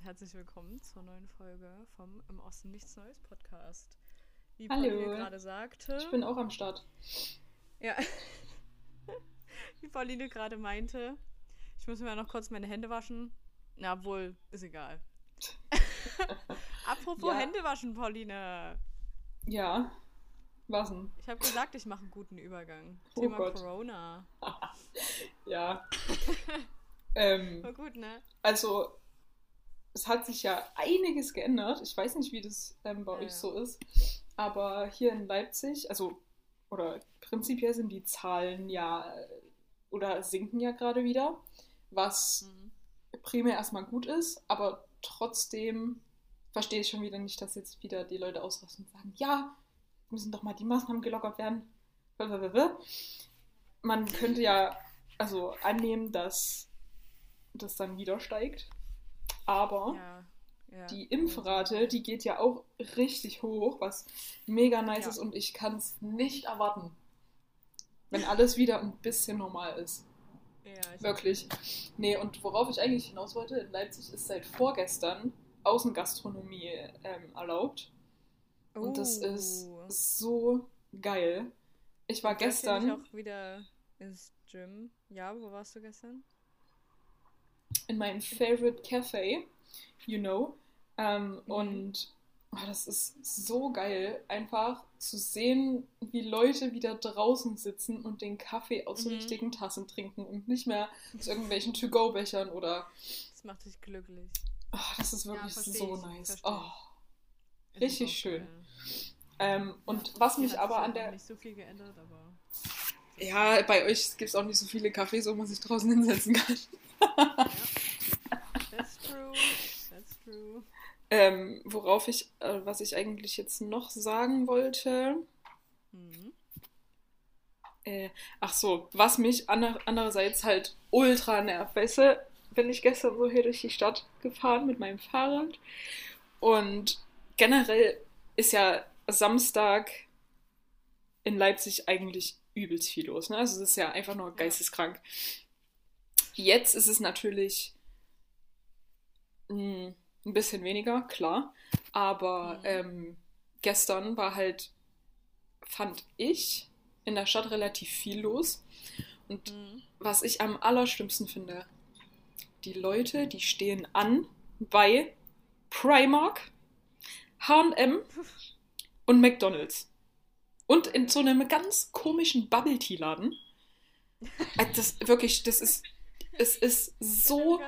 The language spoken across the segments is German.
und herzlich willkommen zur neuen Folge vom Im Osten nichts Neues Podcast. Wie Hallo. Pauline gerade sagte. Ich bin auch am Start. Ja. Wie Pauline gerade meinte, ich muss mir noch kurz meine Hände waschen. Na wohl, ist egal. Apropos Ja. Hände waschen, Pauline. Ja. Was denn? Ich habe gesagt, ich mache einen guten Übergang. Oh Thema Gott. Corona. Ja. ähm, War gut, ne? also, es hat sich ja einiges geändert. Ich weiß nicht, wie das ähm, bei Ja, euch so ist. Aber hier in Leipzig, also, oder prinzipiell sind die Zahlen ja, äh, oder sinken ja gerade wieder. Was Mhm. primär erstmal gut ist, aber trotzdem verstehe ich schon wieder nicht, dass jetzt wieder die Leute ausrasten und sagen, ja, müssen doch mal die Maßnahmen gelockert werden. Man könnte ja also annehmen, dass das dann wieder steigt, aber Ja, ja. die Impfrate, die geht ja auch richtig hoch, was mega nice Ja. ist und ich kann es nicht erwarten, wenn alles wieder ein bisschen normal ist. ja, ich Wirklich. Nee, und worauf ich eigentlich hinaus wollte, in Leipzig ist seit vorgestern Außengastronomie ähm, erlaubt. Und das ist Oh. so geil. Ich war gestern ich auch wieder ins Gym. Ja, wo warst du gestern? In meinem Favorite Cafe, you know. Ähm, Mhm. Und oh, das ist so geil, einfach zu sehen, wie Leute wieder draußen sitzen und den Kaffee aus so Mhm. richtigen Tassen trinken und nicht mehr aus irgendwelchen To-Go-Bechern oder. Das macht dich glücklich. Oh, das ist wirklich versteh so ich, nice. Oh. Richtig schön. geil. Ähm, und was mich aber an der. nicht so viel geändert, aber Ja, bei euch gibt es auch nicht so viele Cafés, wo man sich draußen hinsetzen kann. That's true. That's true. Ähm, worauf ich, äh, was ich eigentlich jetzt noch sagen wollte. Mhm. Äh, ach so, was mich ander andererseits halt ultra nervt. Weißt du, bin ich gestern so hier durch die Stadt gefahren mit meinem Fahrrad. Und generell ist ja Samstag in Leipzig eigentlich übelst viel los. Ne? Also es ist ja einfach nur geisteskrank. Jetzt ist es natürlich mh, ein bisschen weniger, klar. Aber Mhm. ähm, gestern war halt, fand ich, in der Stadt relativ viel los. Und Mhm. was ich am allerschlimmsten finde, die Leute, die stehen an bei Primark, HM und McDonalds. Und in so einem ganz komischen Bubble-Tea-Laden. Äh, Das wirklich, das ist, es ist so.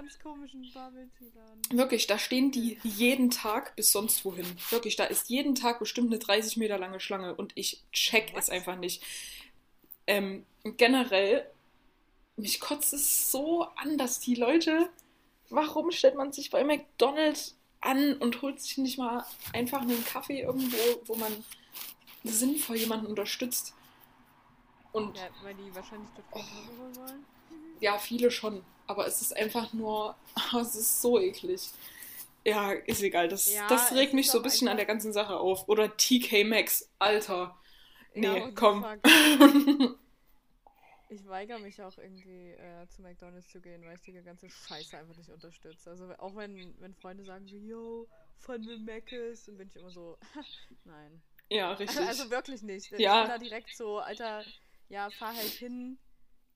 Wirklich, da stehen die jeden Tag bis sonst wohin. Wirklich, da ist jeden Tag bestimmt eine 30 Meter lange Schlange und ich check es Was? einfach nicht. Ähm, generell, mich kotzt es so an, dass die Leute, warum stellt man sich bei McDonalds an und holt sich nicht mal einfach einen Kaffee irgendwo, wo man sinnvoll jemanden unterstützt? Und Ja, weil die wahrscheinlich dort holen wollen. Ja, viele schon. Aber es ist einfach nur, es ist so eklig. Ja, ist egal. Das, Ja, das regt mich so ein bisschen an der ganzen Sache auf. Oder TK Maxx, Alter. Nee, Ja, komm. Ich weigere mich auch irgendwie äh, zu McDonalds zu gehen, weil ich die ganze Scheiße einfach nicht unterstütze. Also auch wenn, wenn Freunde sagen so, yo, fun with Mc's, dann bin ich immer so, nein. ja, richtig. Also wirklich nicht. Ich Ja. bin da direkt so, Alter, ja, fahr halt hin.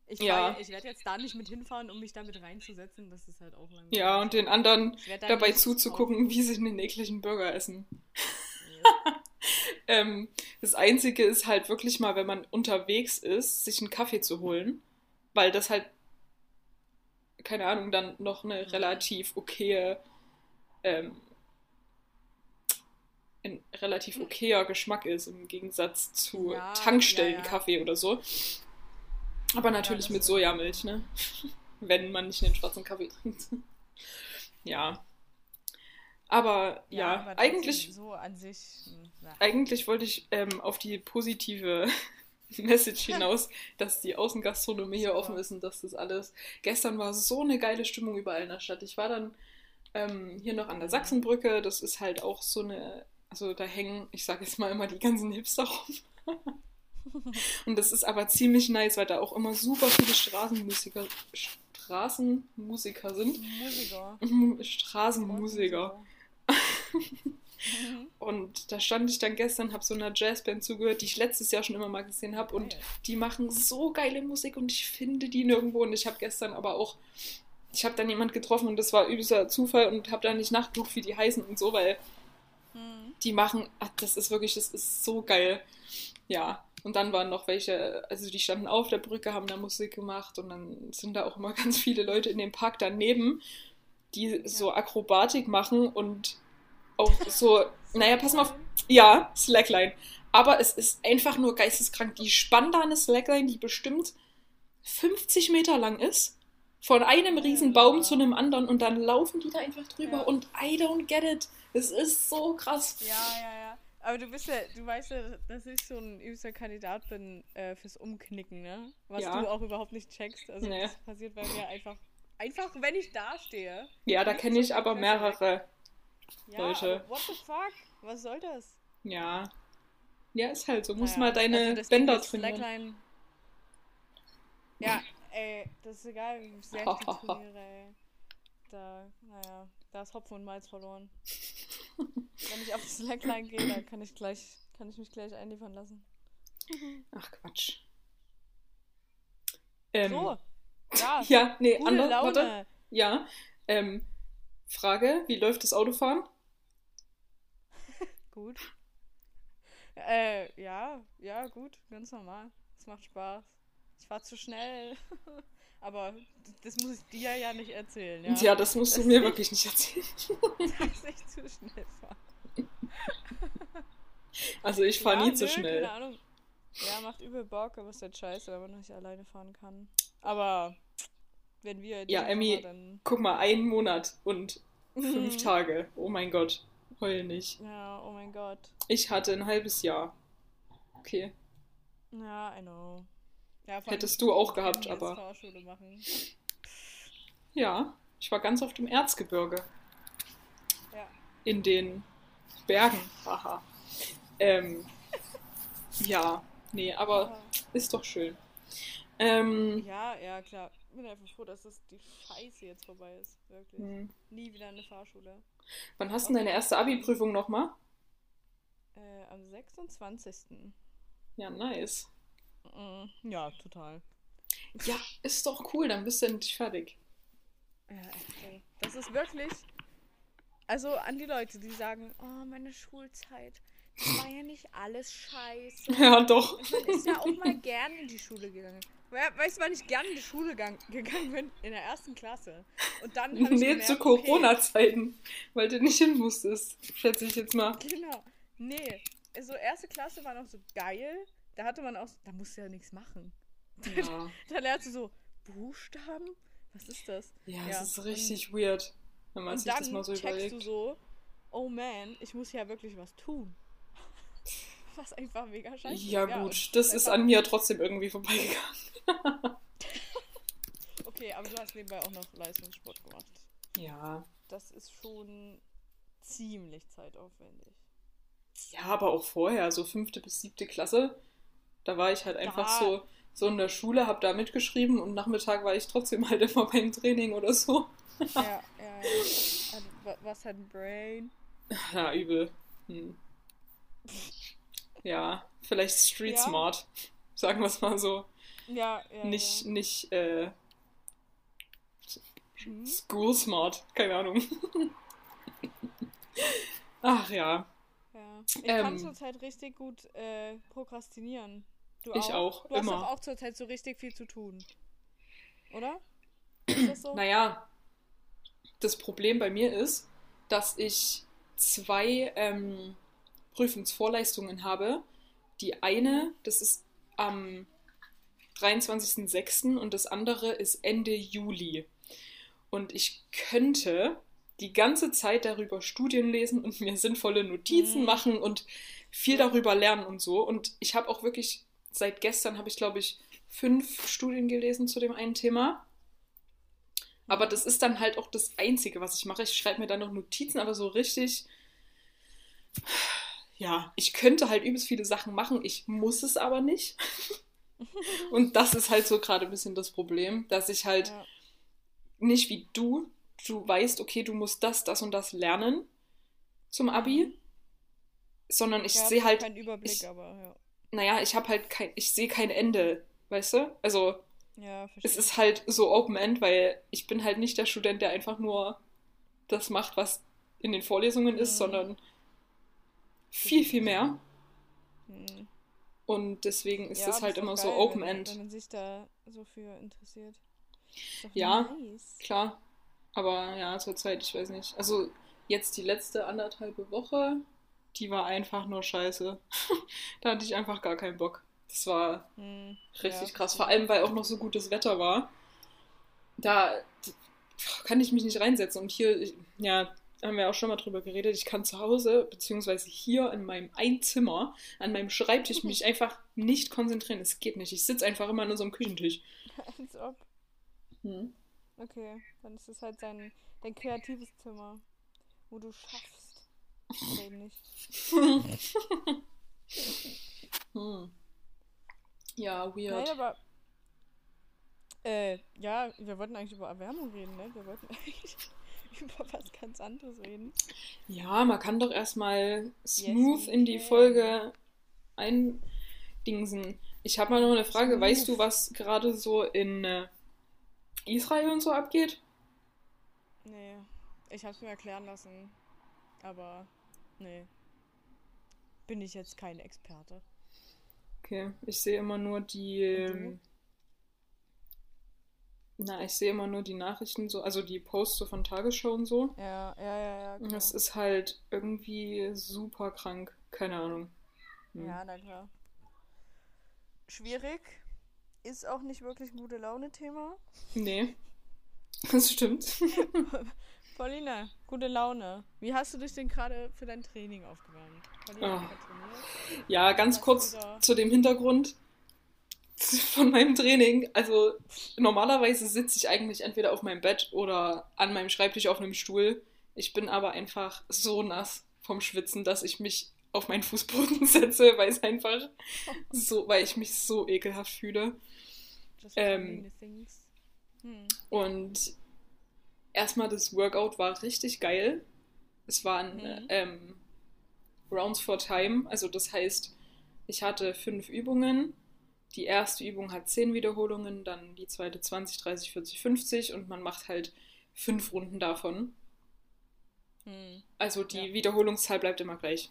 Ich, Ja. ich werde jetzt da nicht mit hinfahren, um mich damit reinzusetzen. Das ist halt auch langweilig. ja, und den anderen dabei zuzugucken, wie sie einen ekligen Burger essen. kaufen. Ähm, das Einzige ist halt wirklich mal, wenn man unterwegs ist, sich einen Kaffee zu holen, weil das halt, keine Ahnung, dann noch eine Mhm. relativ okaye, ähm, ein relativ okayer Geschmack ist im Gegensatz zu Ja, Tankstellenkaffee oder so. Aber natürlich mit. Sojamilch, ne? wenn man nicht einen schwarzen Kaffee trinkt. ja. Aber ja, aber trotzdem eigentlich So an sich. na. eigentlich wollte ich ähm, auf die positive Message hinaus, dass die Außengastronomie hier offen ist und dass das alles. Gestern war so eine geile Stimmung überall in der Stadt. Ich war dann ähm, hier noch an der Sachsenbrücke. Das ist halt auch so eine. Also da hängen, ich sage jetzt mal immer, die ganzen Hipster rum. und das ist aber ziemlich nice, weil da auch immer super viele Straßenmusiker, Straßenmusiker sind. Musiker. Straßenmusiker. Mhm. Und da stand ich dann gestern, habe so einer Jazzband zugehört, die ich letztes Jahr schon immer mal gesehen habe. Und die machen so geile Musik und ich finde die nirgendwo. Und ich habe gestern aber auch, ich habe dann jemand getroffen und das war übelster Zufall und habe dann nicht nachgeguckt, wie die heißen und so, weil Mhm. die machen, ach, das ist wirklich, das ist so geil. Ja. Und dann waren noch welche, also die standen auf der Brücke, haben da Musik gemacht und dann sind da auch immer ganz viele Leute in dem Park daneben, die so Akrobatik machen und auch so, naja, pass mal auf, ja, Slackline. Aber es ist einfach nur geisteskrank. Die spannen da eine Slackline, die bestimmt 50 Meter lang ist, von einem riesen Baum zu einem anderen und dann laufen die da einfach drüber Ja. und I don't get it. Es ist so krass. Ja, ja, ja. Aber du bist ja, du weißt ja, dass ich so ein übster Kandidat bin äh, fürs Umknicken, ne? Was Ja. du auch überhaupt nicht checkst. Also Nee. das passiert bei mir einfach, einfach wenn ich da stehe. Ja, da kenne ich aber mehrere. Ja, Leute. aber what the fuck? Was soll das? Ja. Ja, ist halt so. Muss Naja, mal deine also Bänder trainieren. Slackline- Ja, ey, das ist egal, wie sehr ich die trainiere, ey. Da, naja, da ist Hopfen und Malz verloren. Wenn ich auf Slackline gehe, dann kann ich gleich, kann ich mich gleich einliefern lassen. Ach, Quatsch. Ähm, So, ja, Ja, nee, andere, warte. Ja. Ähm, Frage, wie läuft das Autofahren? Gut. Äh, ja, ja, gut, ganz normal. Es macht Spaß. Ich war zu schnell. Aber das muss ich dir ja nicht erzählen, ja? Ja, das musst du Das mir nicht. wirklich nicht erzählen. Dass ich zu schnell fahre. Also ich fahre ja, nie zu nö, schnell. Keine Ahnung. Ja, macht übel Bock, aber ist halt scheiße, wenn man nicht alleine fahren kann. Aber wenn wir Ja, Emmy, dann. Guck mal, einen Monat und fünf Mhm. Tage. Oh mein Gott. Heul nicht. Ja, oh mein Gott. Ich hatte ein halbes Jahr. Okay. Ja, I know. Ja, Hättest du auch gehabt, aber- Fahrschule machen. Ja, ich war ganz auf dem Erzgebirge. Ja. In den Bergen. Haha. Ähm, ja, nee, aber Aber- ist doch schön. Ähm, Ja, ja, klar. Ich bin einfach froh, dass das die Scheiße jetzt vorbei ist. Wirklich. hm. Nie wieder eine Fahrschule. wann hast du denn deine erste Abi-Prüfung nochmal? Äh, am 26. Ja, nice. Mhm. Ja, total. Ja, ist doch cool, dann bist du endlich fertig. Ja, echt, ey. Das ist wirklich. Also an die Leute, die sagen, oh, meine Schulzeit. Das war ja nicht alles scheiße. Ja, doch. Man ist ja auch mal gern in die Schule gegangen. We- Weißt du, wann ich gern in die Schule gang gegangen bin? In der ersten Klasse. Und dann Nee, gemerkt, zu okay, Corona-Zeiten, weil du nicht hin musstest, schätze ich jetzt mal. Genau. Nee. Also erste Klasse war noch so geil. Da hatte man auch, da musst du ja nichts machen. Ja, Da lernst du so Buchstaben. Was ist das? ja Ja, es ist richtig weird, wenn man Und sich dann das mal so checkst überlegt. du so, oh man, ich muss ja wirklich was tun. Was einfach mega scheiße Ja, ist. gut, und das ist an mir trotzdem irgendwie vorbeigegangen. Okay, aber du hast nebenbei auch noch Leistungssport gemacht. Ja. Das ist schon ziemlich zeitaufwendig. Ja, aber auch vorher, so fünfte bis siebte Klasse, da war ich halt einfach Da- so, so in der Schule, hab da mitgeschrieben und Nachmittag war ich trotzdem halt immer beim Training oder so. ja, ja, ja. Also, wa- was hat ein Brain? Ja, übel. Hm. Ja, vielleicht Street Ja. Smart, sagen wir es mal so. Ja, ja. nicht, ja. nicht, äh, Mhm. School Smart, keine Ahnung. Ach ja, Ja. Ich kann Ähm. zurzeit richtig gut äh, prokrastinieren. Du Ich auch, Du hast immer. doch auch zurzeit so richtig viel zu tun. Oder? Ist das so? naja, das Problem bei mir ist, dass ich zwei ähm, Prüfungsvorleistungen habe. Die eine, das ist am 23.06. und das andere ist Ende Juli. Und ich könnte die ganze Zeit darüber Studien lesen und mir sinnvolle Notizen Mhm. machen und viel darüber lernen und so. Und ich habe auch wirklich, seit gestern habe ich, glaube ich, fünf Studien gelesen zu dem einen Thema. Aber das ist dann halt auch das Einzige, was ich mache. Ich schreibe mir dann noch Notizen, aber so richtig. Ja, ich könnte halt übelst viele Sachen machen, ich muss es aber nicht. Und das ist halt so gerade ein bisschen das Problem, dass ich halt Ja. nicht wie du. Du weißt, okay, du musst das, das und das lernen zum Abi. Mhm. Sondern ich Ja, sehe halt, Kein Überblick, ich- aber ja. Naja, ich habe halt kein, ich sehe kein Ende, weißt du? Also Ja, es ist halt so Open-End, weil ich bin halt nicht der Student, der einfach nur das macht, was in den Vorlesungen ist, Mhm. sondern viel, viel mehr. Hm. Und deswegen ist Ja, das halt doch immer so Open-End. Wenn man sich da so für interessiert. Ja. Nice. Klar. Aber ja, zurzeit, ich weiß nicht. Also jetzt die letzte anderthalbe Woche, die war einfach nur scheiße. da hatte ich einfach gar keinen Bock. Das war Hm. richtig Ja, krass. Vor allem, weil auch noch so gutes Wetter war. Da kann ich mich nicht reinsetzen. Und hier, ich- ja, haben wir auch schon mal drüber geredet. Ich kann zu Hause, beziehungsweise hier in meinem Einzimmer, an meinem Schreibtisch, mich einfach nicht konzentrieren. Es geht nicht. Ich sitze einfach immer an unserem Küchentisch. Als ob. Hm. Okay, dann ist es halt dein, dein kreatives Zimmer, wo du schaffst. Nicht. hm. Ja, Nein, weird. aber. Äh, ja, wir wollten eigentlich über Erwärmung reden, ne? Wir wollten eigentlich über was ganz anderes reden. Ja, man kann doch erstmal smooth we in die. Folge eindingsen. Ich habe mal noch eine Frage. Smooth. Weißt du, was gerade so in äh, Israel und so abgeht? Nee, ich hab's mir erklären lassen. Aber, nee. Bin ich jetzt kein Experte. Okay, ich sehe immer nur die. Na, ich sehe immer nur die Nachrichten so, also die Posts so von Tagesschau und so. Ja, ja, ja, ja. Genau. Das ist halt irgendwie super krank. Keine Ahnung. Hm. Ja, na klar. Schwierig. Ist auch nicht wirklich ein gute Laune-Thema. Nee. Das stimmt. Paulina, gute Laune. Wie hast du dich denn gerade für dein Training aufgewärmt? Paulina, Ah. Ja, ganz kurz zu dem Hintergrund von meinem Training. Also normalerweise sitze ich eigentlich entweder auf meinem Bett oder an meinem Schreibtisch auf einem Stuhl. Ich bin aber einfach so nass vom Schwitzen, dass ich mich auf meinen Fußboden setze, weil es einfach so, weil ich mich so ekelhaft fühle. Ähm. Hm. Und erstmal das Workout war richtig geil. Es waren Mhm. ähm, Rounds for Time, also das heißt, ich hatte fünf Übungen. Die erste Übung hat zehn Wiederholungen, dann die zweite 20, 30, 40, 50 und man macht halt fünf Runden davon. Hm. Also die Ja. Wiederholungszahl bleibt immer gleich.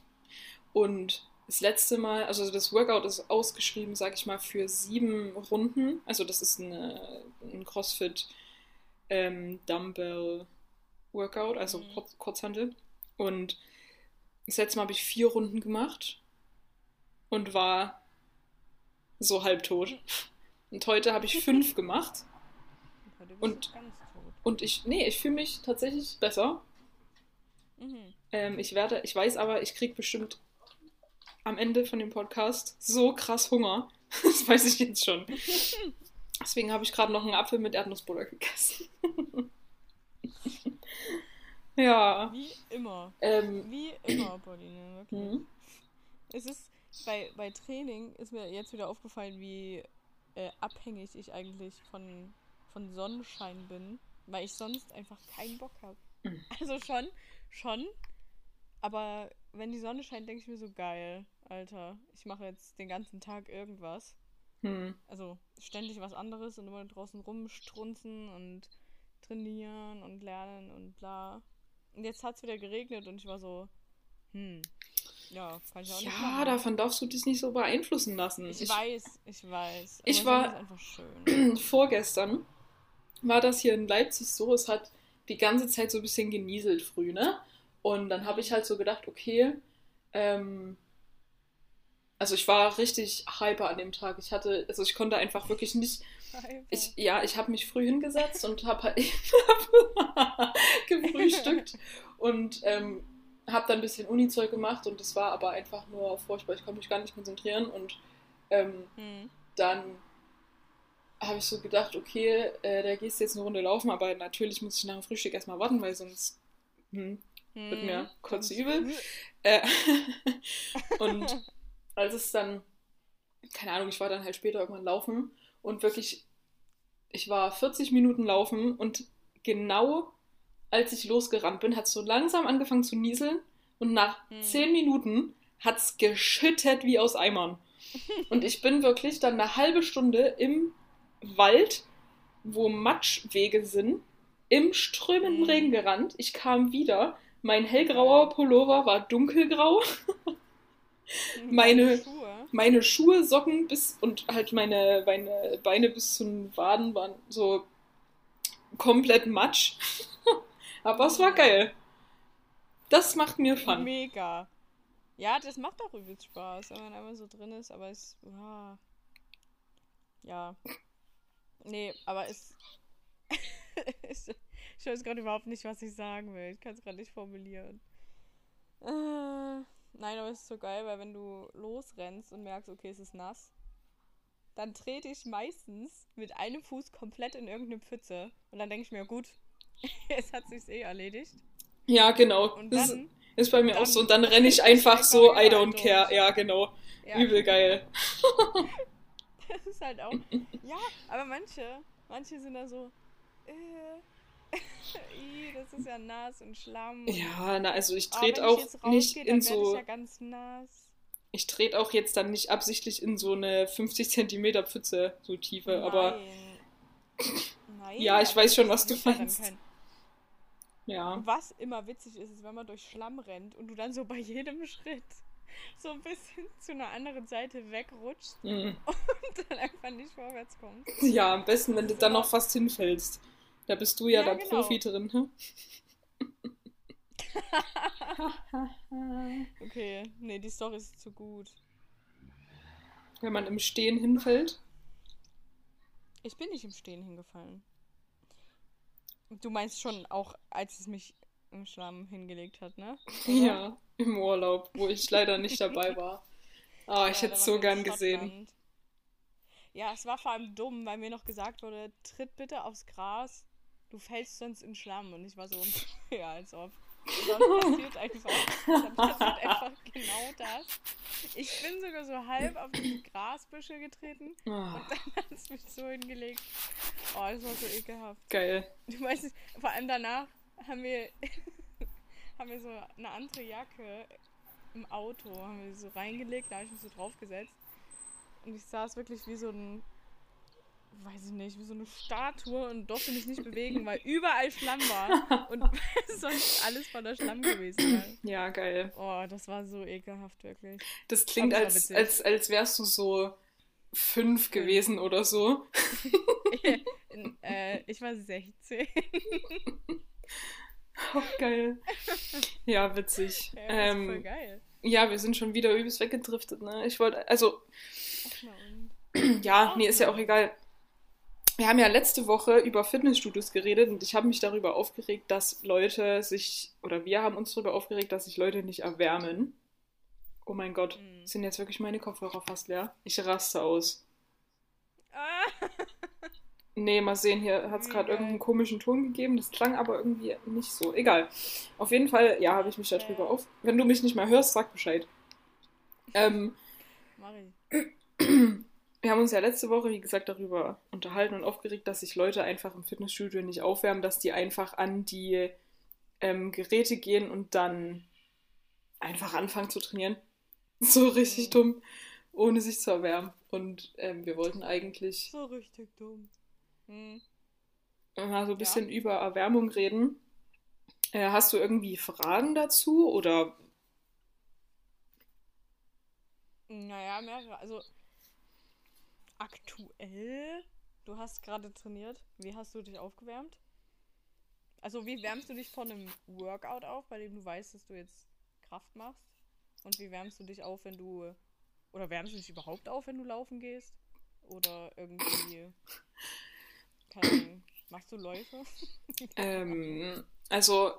Und das letzte Mal, also das Workout ist ausgeschrieben, sag ich mal, für sieben Runden. Also das ist eine, ein CrossFit ähm, Dumbbell Workout, also Mhm. Kurz, Kurzhantel. Und das letzte Mal habe ich vier Runden gemacht und war so halbtot. Und heute habe ich fünf gemacht Und Und- du ganz tot. und ich, nee, ich fühle mich tatsächlich besser. Mhm. Ähm, ich werde, ich weiß aber, ich krieg bestimmt am Ende von dem Podcast so krass Hunger. Das weiß ich jetzt schon. Deswegen habe ich gerade noch einen Apfel mit Erdnussbutter gegessen. ja. Wie immer. Ähm, Wie immer, Pauline, wirklich. hm. Es ist, bei, bei Training ist mir jetzt wieder aufgefallen, wie äh, abhängig ich eigentlich von, von Sonnenschein bin, weil ich sonst einfach keinen Bock habe. Mhm. Also schon, schon, aber wenn die Sonne scheint, denke ich mir so geil, Alter. Ich mache jetzt den ganzen Tag irgendwas. Hm. Also ständig was anderes und immer draußen rumstrunzen und trainieren und lernen und bla. Und jetzt hat es wieder geregnet und ich war so, hm, ja, kann ich auch nicht Ja, davon darfst du dich nicht so beeinflussen lassen. Ich, weiß, ich weiß. Ich war- vorgestern war das hier in Leipzig so, es hat die ganze Zeit so ein bisschen genieselt früh, ne? Und dann habe ich halt so gedacht, okay, ähm, also ich war richtig hyper an dem Tag. Ich hatte, also ich konnte einfach wirklich nicht, ich, ja, ich habe mich früh hingesetzt und habe halt gefrühstückt und ähm, habe dann ein bisschen Uni-Zeug gemacht und das war aber einfach nur furchtbar. Ich konnte mich gar nicht konzentrieren und ähm, hm. dann habe ich so gedacht, okay, äh, da gehst du jetzt eine Runde laufen, aber natürlich muss ich nach dem Frühstück erstmal warten, weil sonst hm, wird Hm. mir kurz Sonst- übel. Äh, und als es dann, keine Ahnung, ich war dann halt später irgendwann laufen und wirklich, ich war 40 Minuten laufen und genau als ich losgerannt bin, hat es so langsam angefangen zu nieseln und nach Hm. zehn Minuten hat es geschüttet wie aus Eimern. Und ich bin wirklich dann eine halbe Stunde im Wald, wo Matschwege sind, im strömenden Mhm. Regen gerannt. Ich kam wieder, mein hellgrauer Pullover war dunkelgrau, meine- Schuhe. meine Schuhe, Socken bis und halt meine, meine Beine bis zu den Waden waren so komplett matsch. Aber es war geil. Das macht mir Fun. Mega. Ja, das macht auch übelst Spaß, wenn man einmal so drin ist, aber es. ah. Ja. Nee, aber es. es ich weiß gerade überhaupt nicht, was ich sagen will. Ich kann es gerade nicht formulieren. Äh, nein, aber es ist so geil, weil wenn du losrennst und merkst, okay, es ist nass, dann trete ich meistens mit einem Fuß komplett in irgendeine Pfütze. Und dann denke ich mir, gut, es hat sich eh erledigt. Ja, genau. Und das dann. ist bei mir auch so. Und dann renne ich einfach so, I don't care. Ja, genau. Ja. Übel geil. Das ist halt auch. Ja, aber manche, manche sind da so. Äh, das ist ja nass und Schlamm. Ja, na, also ich Ah, trete ich auch jetzt nicht in so. Ich ja ganz nass. Ich trete auch jetzt dann nicht absichtlich in so eine 50 Zentimeter Pfütze, so tiefe. Aber Nein. Nein, Ja, ich weiß schon, was du meinst. ja. Was immer witzig ist, ist, wenn man durch Schlamm rennt und du dann so bei jedem Schritt so ein bisschen zu einer anderen Seite wegrutschst Mhm. und dann einfach nicht vorwärts kommst. Ja, am besten, wenn du dann noch fast hinfällst. Da bist du ja, Ja, der genau. Profi drin. Hm? Okay, nee, die Story ist zu gut. wenn man im Stehen hinfällt. Ich bin nicht im Stehen hingefallen. Du meinst schon auch, als es mich im Schlamm hingelegt hat, ne? Oder? Ja, im Urlaub, wo ich leider nicht dabei war. Ah, ich Ja, hätte es so gern gesehen. Ja, es war vor allem dumm, weil mir noch gesagt wurde, tritt bitte aufs Gras, du fällst sonst in Schlamm. Und ich war so, ja, als ob. Dann passiert einfach, dann passiert einfach genau das. Ich bin sogar so halb auf die Grasbüsche getreten Ah, und dann hat es mich so hingelegt. Oh, das war so ekelhaft. geil. Du weißt nicht, vor allem danach haben wir, haben wir so eine andere Jacke im Auto, haben wir so reingelegt, da habe ich mich so draufgesetzt. Und ich saß wirklich wie so ein, weiß ich nicht, wie so eine Statue und durfte mich nicht bewegen, weil überall Schlamm war und sonst alles voller Schlamm gewesen war. Ja, geil. Oh, das war so ekelhaft, wirklich. Das klingt, Aber als, als, als wärst du so fünf gewesen oder so. Äh, ich war 16. Oh, geil. Ja, witzig. Ja, das ist voll ähm, geil. ja, wir sind schon wieder übelst weggedriftet, ne? Ich wollte, also, Ach, ja, nee, ist ja. auch egal. Wir haben ja letzte Woche über Fitnessstudios geredet und ich habe mich darüber aufgeregt, dass Leute sich, oder wir haben uns darüber aufgeregt, dass sich Leute nicht erwärmen. Oh mein Gott, Mhm. sind jetzt wirklich meine Kopfhörer fast leer? Ich raste aus. Ah. Nee, mal sehen, hier hat es gerade irgendeinen komischen Ton gegeben. Das klang aber irgendwie nicht so. Egal. Auf jeden Fall, ja, habe ich mich darüber Ja. auf. Wenn du mich nicht mehr hörst, sag Bescheid. Ähm, Mari. wir haben uns ja letzte Woche, wie gesagt, darüber unterhalten und aufgeregt, dass sich Leute einfach im Fitnessstudio nicht aufwärmen, dass die einfach an die ähm, Geräte gehen und dann einfach anfangen zu trainieren. So richtig dumm, ohne sich zu erwärmen. Und ähm, wir wollten eigentlich So richtig dumm. Hm. mal so ein bisschen über Erwärmung reden. Äh, hast du irgendwie Fragen dazu oder Naja, mehrere. Also aktuell, du hast gerade trainiert. Wie hast du dich aufgewärmt? Also wie wärmst du dich vor einem Workout auf, bei dem du weißt, dass du jetzt Kraft machst? Und wie wärmst du dich auf, wenn du... Oder wärmst du dich überhaupt auf, wenn du laufen gehst? Oder irgendwie... Keine. Machst du Läufe? ähm, also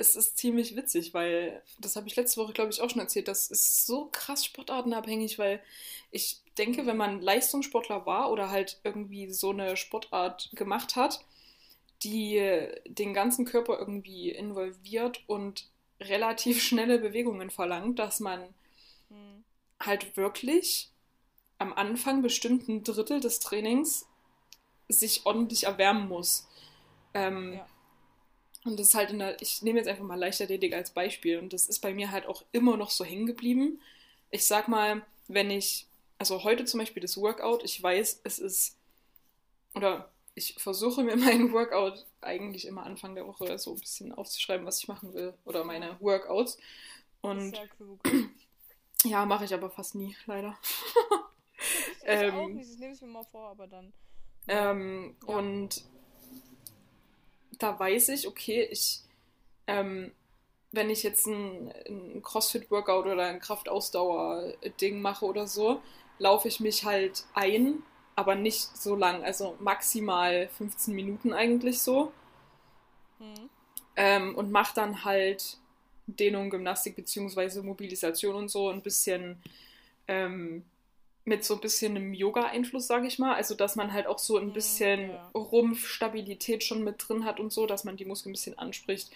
es ist ziemlich witzig, weil das habe ich letzte Woche, glaube ich, auch schon erzählt. Das ist so krass sportartenabhängig, weil ich denke, wenn man Leistungssportler war oder halt irgendwie so eine Sportart gemacht hat, die den ganzen Körper irgendwie involviert und relativ schnelle Bewegungen verlangt, dass man Hm. halt wirklich am Anfang bestimmt ein Drittel des Trainings sich ordentlich erwärmen muss. Ähm, ja. Und das ist halt in der, ich nehme jetzt einfach mal Leichtathletik als Beispiel und das ist bei mir halt auch immer noch so hängen geblieben. Ich sag mal, wenn ich, also heute zum Beispiel das Workout, ich weiß, es ist, oder ich versuche mir meinen Workout eigentlich immer Anfang der Woche so ein bisschen aufzuschreiben, was ich machen will, oder meine Workouts. Und ja, mache ich aber fast nie, leider. ich ähm, auch nicht, ich nehme es mir mal vor, aber dann. Ähm, ja. Und da weiß ich, okay, ich, ähm, wenn ich jetzt ein, ein CrossFit-Workout oder ein Kraftausdauer-Ding mache oder so, laufe ich mich halt ein, aber nicht so lang, also maximal 15 Minuten eigentlich so. Mhm. Ähm, und mache dann halt Dehnung, Gymnastik bzw. Mobilisation und so ein bisschen ähm, mit so ein bisschen einem Yoga-Einfluss, sage ich mal. Also, dass man halt auch so ein mhm, bisschen ja. Rumpfstabilität schon mit drin hat und so, dass man die Muskeln ein bisschen anspricht.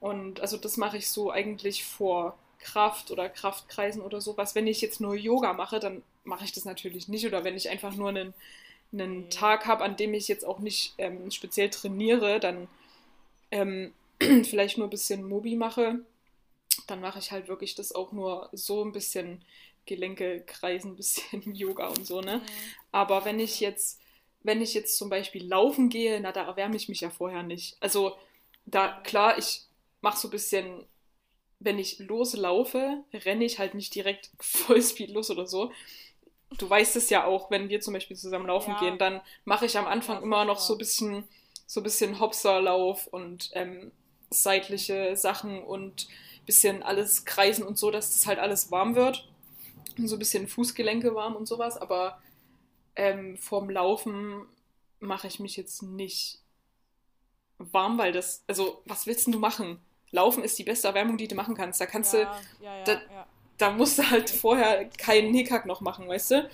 Und also, das mache ich so eigentlich vor Kraft oder Kraftkreisen oder sowas. Wenn ich jetzt nur Yoga mache, dann mache ich das natürlich nicht. Oder wenn ich einfach nur einen, einen mhm. Tag habe, an dem ich jetzt auch nicht ähm, speziell trainiere, dann ähm, vielleicht nur ein bisschen Mobi mache, dann mache ich halt wirklich das auch nur so ein bisschen Gelenke kreisen, ein bisschen Yoga und so, ne? Mhm. Aber wenn ich jetzt, wenn ich jetzt zum Beispiel laufen gehe, na, da erwärme ich mich ja vorher nicht. Also, da, klar, ich mache so ein bisschen, wenn ich loslaufe, renne ich halt nicht direkt Vollspeed los oder so. Du weißt es ja auch, wenn wir zum Beispiel zusammen laufen ja. gehen, dann mache ich am Anfang immer noch so ein bisschen, so ein bisschen Hopserlauf und ähm, seitliche Sachen und bisschen alles kreisen und so, dass das halt alles warm wird so ein bisschen Fußgelenke warm und sowas, aber ähm, vorm Laufen mache ich mich jetzt nicht warm, weil das, also was willst du machen? Laufen ist die beste Erwärmung, die du machen kannst. Da kannst ja, du, ja, ja, da, da, musst du halt vorher keinen Hickhack noch machen, weißt du?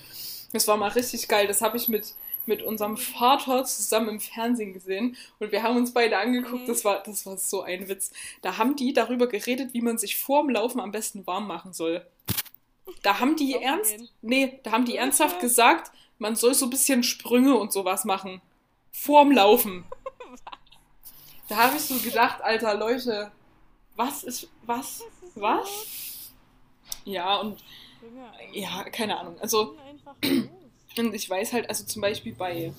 Das war mal richtig geil. Das habe ich mit, mit unserem Vater zusammen im Fernsehen gesehen und wir haben uns beide angeguckt. Mhm. Das, war, das war so ein Witz. Da haben die darüber geredet, wie man sich vorm Laufen am besten warm machen soll. Da haben die ernst, nee, da haben die ernsthaft gesagt, man soll so ein bisschen Sprünge und sowas machen. Vorm Laufen. da habe ich so gedacht, alter Leute, was ist, was, was? Ja, und, ja, keine Ahnung. Also, und ich weiß halt, also zum Beispiel bei,